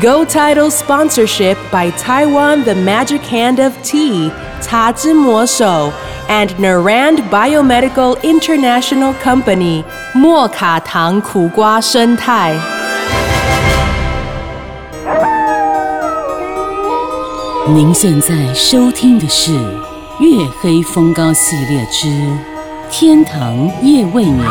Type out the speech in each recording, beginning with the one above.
Go Title sponsorship by Taiwan The Magic Hand of Tea, Ta Zhi Mo Shou, and Narand Biomedical International Company, 莫卡糖苦瓜生态。您现在收听的是《月黑风高》系列之《天堂夜未眠》。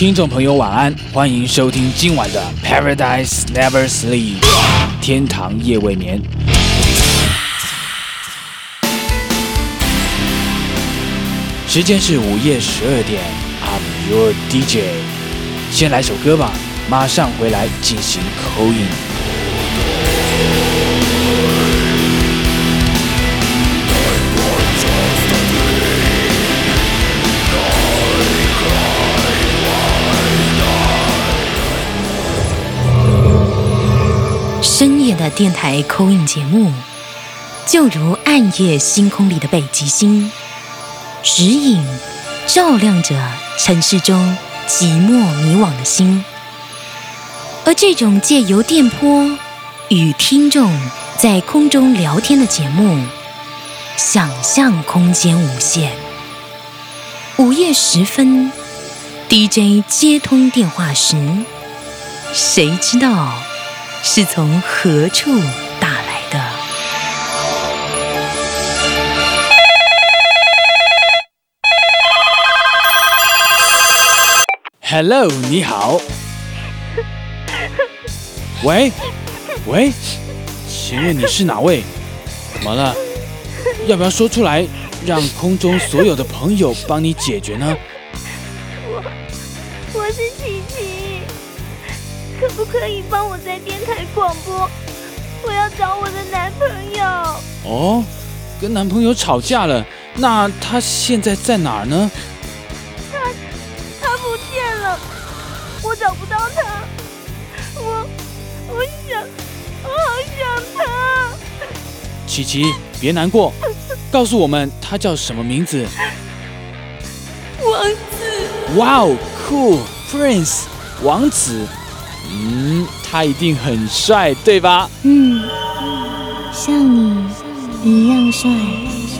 听众朋友晚安，欢迎收听今晚的《Paradise Never Sleep》天堂夜未眠。时间是午夜十二点，I'm your DJ。先来首歌吧，马上回来进行口音。夜的电台口音节目，就如暗夜星空里的北极星，指引照亮着城市中寂寞迷惘的心。而这种借由电波与听众在空中聊天的节目，想象空间无限。午夜时分，DJ 接通电话时，谁知道？是从何处打来的？Hello，你好。喂，喂，请问你是哪位？怎么了？要不要说出来，让空中所有的朋友帮你解决呢？我我是琪琪，可不可以帮我在电台广播？我要找我的男朋友，哦，跟男朋友吵架了，那他现在在哪儿呢？他他不见了，我找不到他，我我想，我好想他。琪琪，别难过，告诉我们他叫什么名字？王子，哇哦，cool，Prince，王子。嗯，他一定很帅，对吧？嗯，像你一样帅。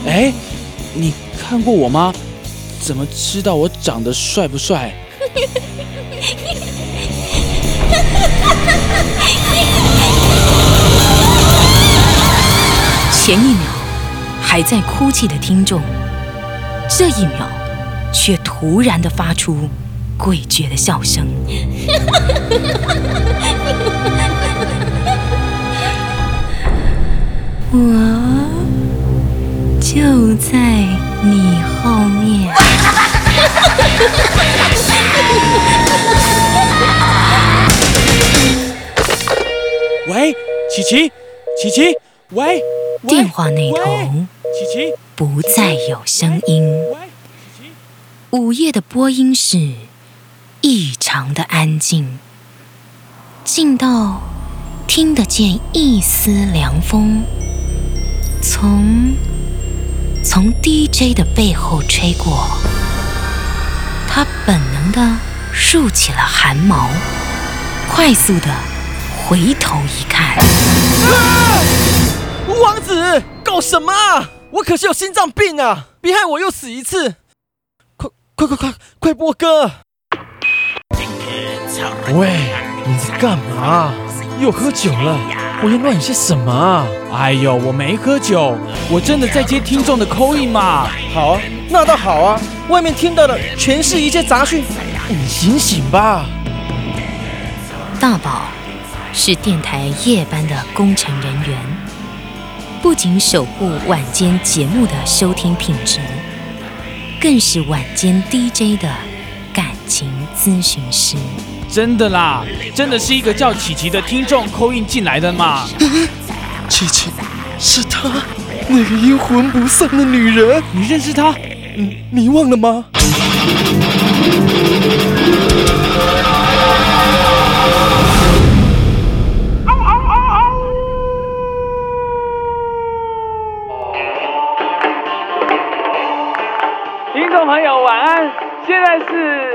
哎，你看过我吗？怎么知道我长得帅不帅？前一秒还在哭泣的听众，这一秒却突然的发出诡谲的笑声。我就在你后面。喂，琪琪，琪琪，喂，电话那头琪琪，不再有声音。午夜的播音室异常的安静，静到听得见一丝凉风从从 DJ 的背后吹过，他本能的竖起了汗毛，快速的回头一看，王子，搞什么啊？我可是有心脏病啊！别害我又死一次！快快快快快播歌！喂，你在干嘛？又喝酒了？胡言乱语些什么啊？哎呦，我没喝酒，我真的在接听众的 call。好啊，那倒好啊！外面听到的全是一些杂讯，你醒醒吧！大宝是电台夜班的工程人员，不仅守护晚间节目的收听品质，更是晚间 DJ 的感情咨询师。真的啦，真的是一个叫琪琪的听众扣印进来的嘛。琪琪，是她，那个阴魂不散的女人，你认识她？你你忘了吗？听众朋友，晚安！现在是呃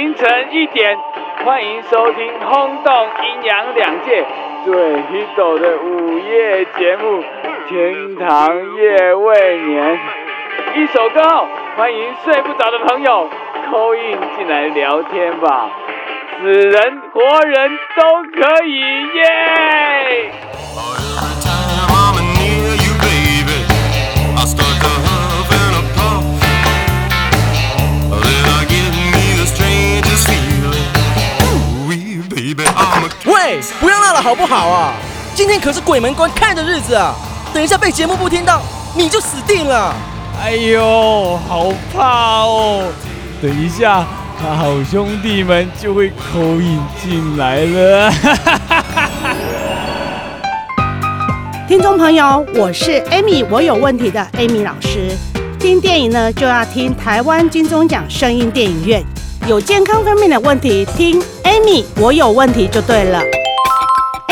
凌晨一点，欢迎收听轰动阴阳两界最 hit 的午夜节目《天堂夜未眠》。一首歌后，欢迎睡不着的朋友扣印进来聊天吧，死人活人都可以耶！了好不好啊？今天可是鬼门关看的日子啊！等一下被节目部听到，你就死定了。哎呦，好怕哦！等一下，他好兄弟们就会口引进来了。听众朋友，我是 Amy，我有问题的 Amy 老师。听电影呢，就要听台湾金钟奖声音电影院。有健康方面的问题，听 Amy，我有问题就对了。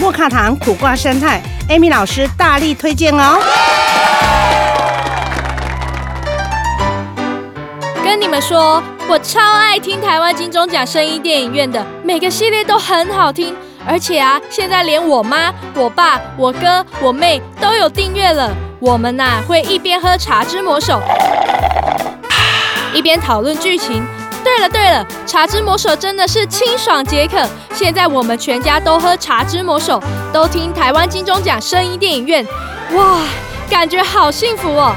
莫卡糖苦瓜生菜，Amy 老师大力推荐哦。跟你们说，我超爱听台湾金钟奖声音电影院的，每个系列都很好听，而且啊，现在连我妈、我爸、我哥、我妹都有订阅了。我们呐、会一边喝《茶之魔手》，一边讨论剧情。对了对了，《茶之魔手》真的是清爽解渴。现在我们全家都喝《茶之魔手》，都听台湾金钟奖声音电影院，哇，感觉好幸福哦！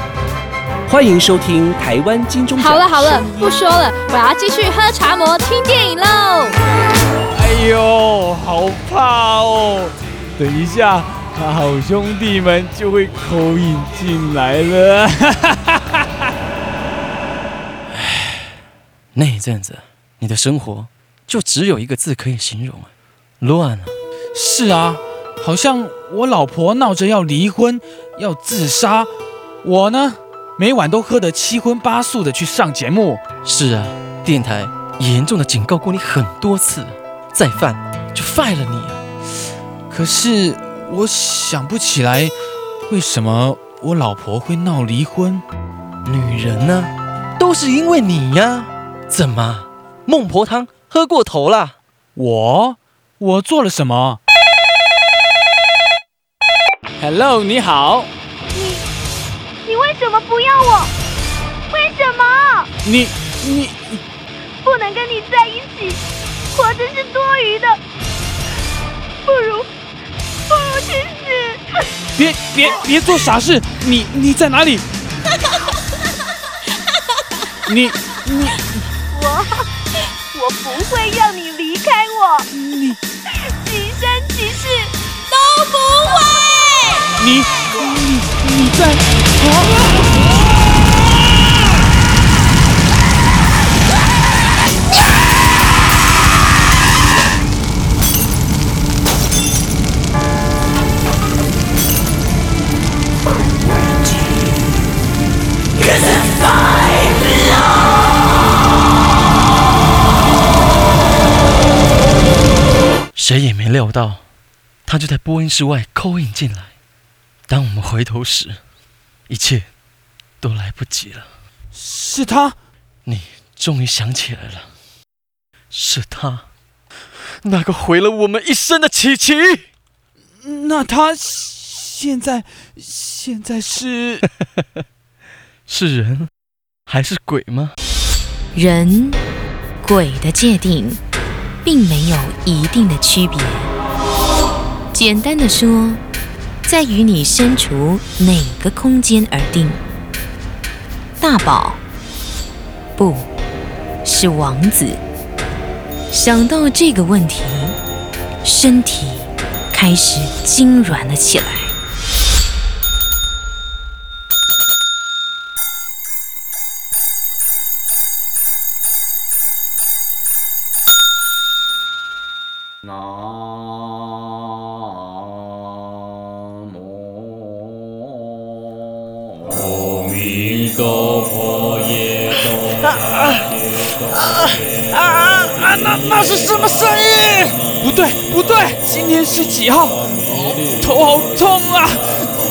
欢迎收听台湾金钟奖。好了好了，不说了，我要继续喝茶魔听电影喽。哎呦，好怕哦！等一下，好兄弟们就会口引进来了。那一阵子，你的生活就只有一个字可以形容啊，乱啊！是啊，好像我老婆闹着要离婚，要自杀，我呢，每晚都喝得七荤八素的去上节目。是啊，电台严重的警告过你很多次，再犯就 fire 了你啊！可是我想不起来，为什么我老婆会闹离婚？女人呢，都是因为你呀！怎么，孟婆汤喝过头了？我我做了什么？Hello，你好。你你为什么不要我？为什么？你你不能跟你在一起，活着是多余的，不如不如去死！别别别做傻事！你你在哪里？你你我我不会让你离开我，你几生几世都不会。你你你在啊！谁也没料到，他就在播音室外扣印进来。当我们回头时，一切都来不及了。是他，你终于想起来了，是他，那个毁了我们一生的琪琪。那他现在现在是 是人还是鬼吗？人、鬼的界定并没有一定的区别。简单的说，在于你身处哪个空间而定。大宝，不是王子。想到这个问题，身体开始痉挛了起来。南无阿弥陀佛耶多啊啊啊！那那是什么声音？不对不对，今天是几号？哦，头好痛啊！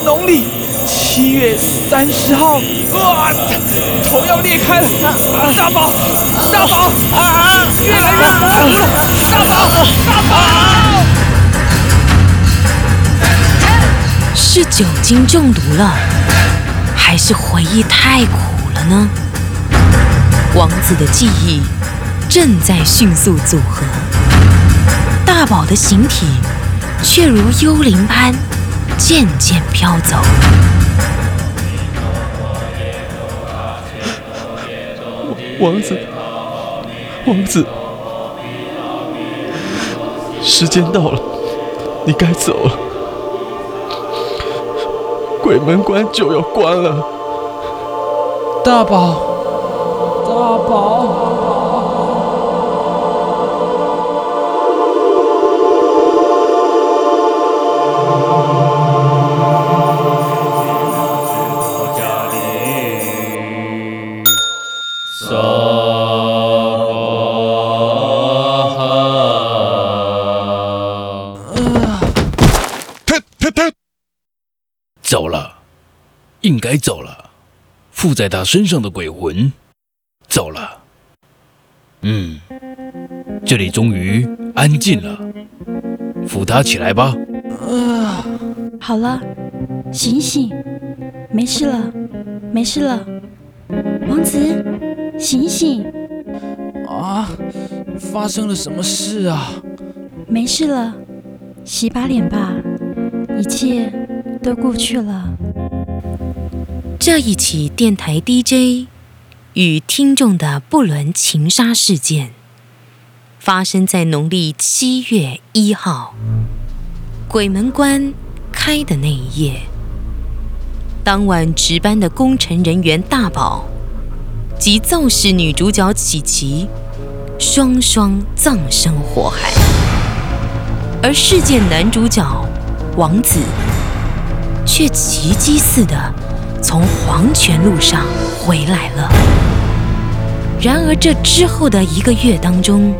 农历七月三十号，哇，头要裂开了！大宝，大宝啊！越来越模糊了！大宝，大宝！是酒精中毒了，还是回忆太苦了呢？王子的记忆正在迅速组合，大宝的形体却如幽灵般渐渐飘走。王子，王子，时间到了，你该走了。鬼门关就要关了，大宝，大宝。走了，应该走了。附在他身上的鬼魂走了。嗯，这里终于安静了。扶他起来吧。啊，好了，醒醒，没事了，没事了。王子，醒醒！啊，发生了什么事啊？没事了，洗把脸吧，一切都过去了。这一起电台 DJ 与听众的不伦情杀事件，发生在农历七月一号，鬼门关开的那一夜。当晚值班的工程人员大宝及造势女主角琪琪，双双葬身火海，而事件男主角王子却奇迹似的。从黄泉路上回来了。然而，这之后的一个月当中，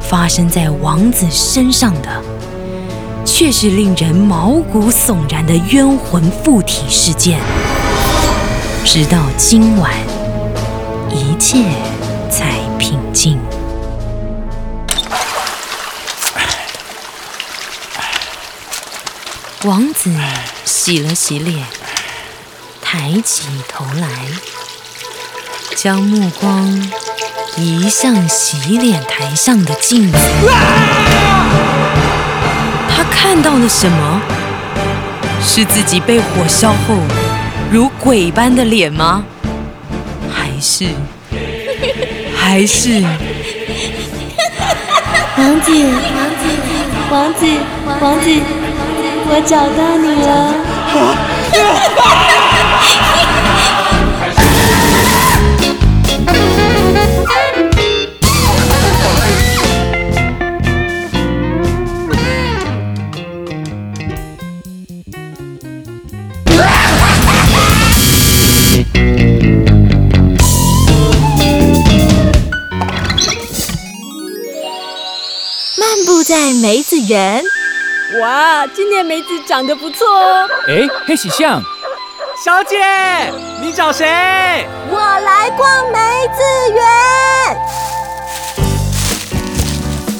发生在王子身上的，却是令人毛骨悚然的冤魂附体事件。直到今晚，一切才平静。王子洗了洗脸。抬起头来，将目光移向洗脸台上的镜子。他看到了什么？是自己被火烧后如鬼般的脸吗？还是…… 还是……王子，王子，王子，王子，我找到你了。漫步在梅子园，哇，今年梅子长得不错哦。哎，黑喜象。小姐，你找谁？我来逛梅子园。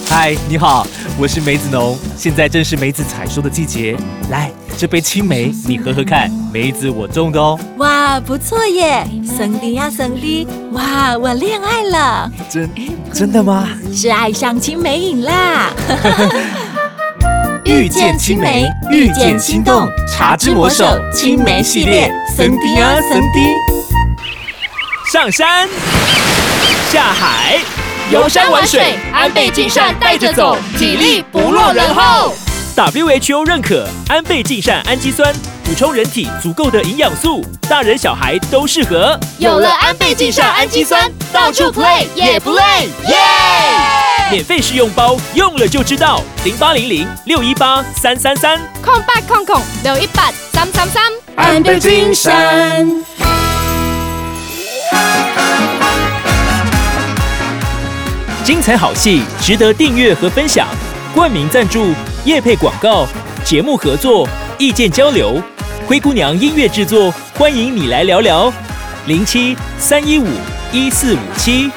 嗨，你好，我是梅子农，现在正是梅子采收的季节。来，这杯青梅你喝喝看，梅子我种的哦。哇，不错耶！森迪呀森迪，哇，我恋爱了，真真的吗？是爱上青梅瘾啦！遇见青梅，遇见心动，茶之魔手青梅系列，森迪啊森迪。上山，下海，游山玩水，安倍晋善带着走，体力不落人后。WHO 认可安倍晋善氨基酸，补充人体足够的营养素，大人小孩都适合。有了安倍晋善氨基酸，到处 play 也不累，耶！免费试用包，用了就知道。零八零零六一八三三三，空八空空六一八三三三，安倍晋善。精彩好戏值得订阅和分享，冠名赞助、业配广告、节目合作、意见交流，灰姑娘音乐制作，欢迎你来聊聊。零七三一五一四五七。